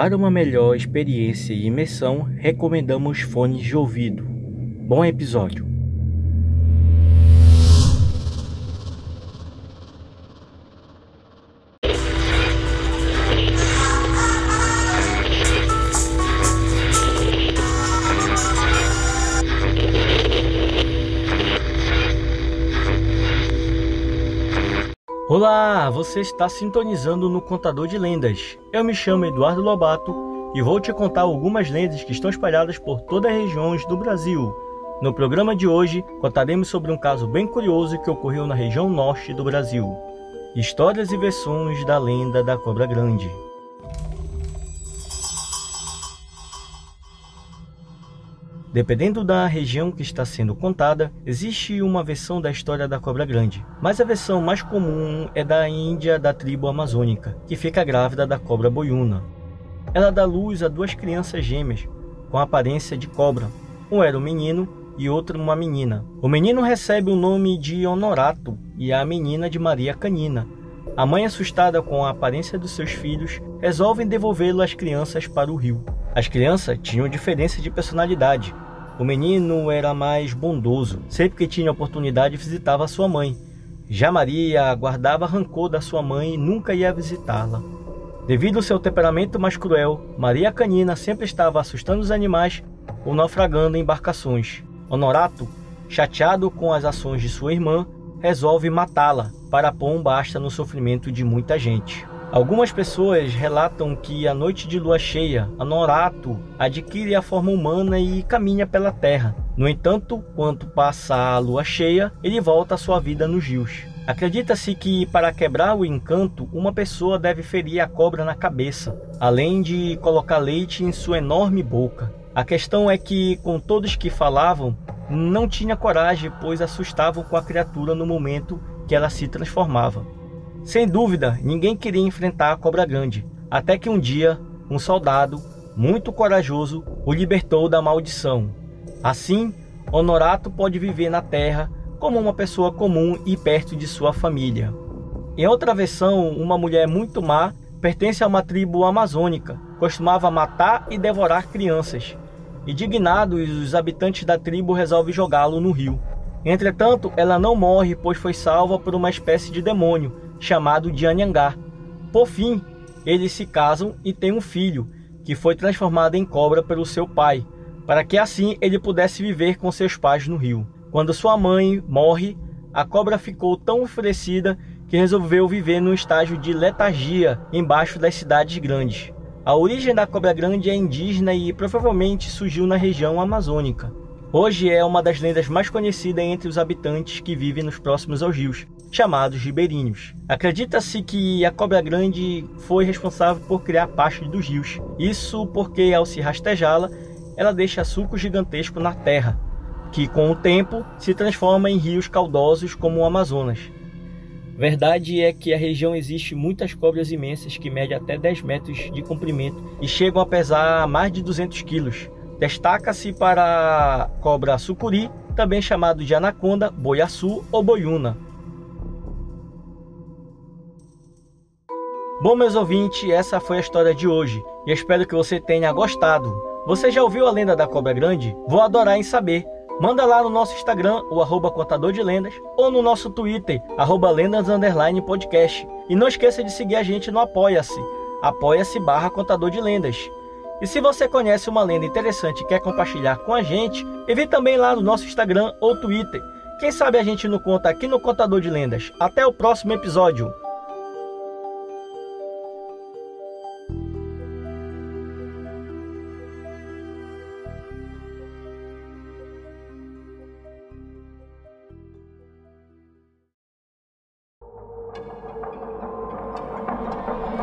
Para uma melhor experiência e imersão, recomendamos fones de ouvido. Bom episódio! Olá, você está sintonizando no Contador de Lendas. Eu me chamo Eduardo Lobato e vou te contar algumas lendas que estão espalhadas por todas as regiões do Brasil. No programa de hoje, contaremos sobre um caso bem curioso que ocorreu na região norte do Brasil. Histórias e versões da lenda da Cobra Grande. Dependendo da região que está sendo contada, existe uma versão da história da cobra grande, mas a versão mais comum é da Índia da tribo amazônica, que fica grávida da cobra boiuna. Ela dá luz a duas crianças gêmeas, com aparência de cobra. Um era um menino e outro uma menina. O menino recebe o nome de Honorato e a menina de Maria Canina. A mãe, assustada com a aparência dos seus filhos, resolve devolvê-lo às crianças para o rio. As crianças tinham diferença de personalidade. O menino era mais bondoso, sempre que tinha oportunidade visitava sua mãe. Já Maria guardava rancor da sua mãe e nunca ia visitá-la. Devido ao seu temperamento mais cruel, Maria Canina sempre estava assustando os animais ou naufragando em embarcações. Honorato, chateado com as ações de sua irmã, resolve matá-la para pôr um basta no sofrimento de muita gente. Algumas pessoas relatam que a noite de lua cheia, Anorato adquire a forma humana e caminha pela terra. No entanto, quando passa a lua cheia, ele volta à sua vida nos rios. Acredita-se que para quebrar o encanto, uma pessoa deve ferir a cobra na cabeça, além de colocar leite em sua enorme boca. A questão é que, com todos que falavam, não tinha coragem, pois assustavam com a criatura no momento que ela se transformava. Sem dúvida, ninguém queria enfrentar a cobra grande, até que um dia, um soldado, muito corajoso, o libertou da maldição. Assim, Honorato pode viver na terra como uma pessoa comum e perto de sua família. Em outra versão, uma mulher muito má pertence a uma tribo amazônica, costumava matar e devorar crianças. Indignados, os habitantes da tribo resolvem jogá-lo no rio. Entretanto, ela não morre, pois foi salva por uma espécie de demônio chamado de Anhangá. Por fim, eles se casam e têm um filho, que foi transformado em cobra pelo seu pai, para que assim ele pudesse viver com seus pais no rio. Quando sua mãe morre, a cobra ficou tão oferecida que resolveu viver num estágio de letargia embaixo das cidades grandes. A origem da cobra grande é indígena e provavelmente surgiu na região amazônica. Hoje é uma das lendas mais conhecidas entre os habitantes que vivem nos próximos aos rios, chamados ribeirinhos. Acredita-se que a cobra grande foi responsável por criar pastos dos rios. Isso porque ao se rastejá-la, ela deixa suco gigantesco na terra, que com o tempo se transforma em rios caudosos como o Amazonas. Verdade é que a região existe muitas cobras imensas que medem até 10 metros de comprimento e chegam a pesar mais de 200 quilos. Destaca-se para a cobra sucuri, também chamado de anaconda, boiaçu ou boiuna. Bom, meus ouvintes, essa foi a história de hoje e espero que você tenha gostado. Você já ouviu a lenda da cobra grande? Vou adorar em saber. Manda lá no nosso Instagram, o arroba contador de lendas, ou no nosso Twitter, arroba lendas podcast. E não esqueça de seguir a gente no Apoia-se, apoia-se barra contador de lendas. E se você conhece uma lenda interessante e quer compartilhar com a gente, envie também lá no nosso Instagram ou Twitter. Quem sabe a gente não conta aqui no Contador de Lendas. Até o próximo episódio.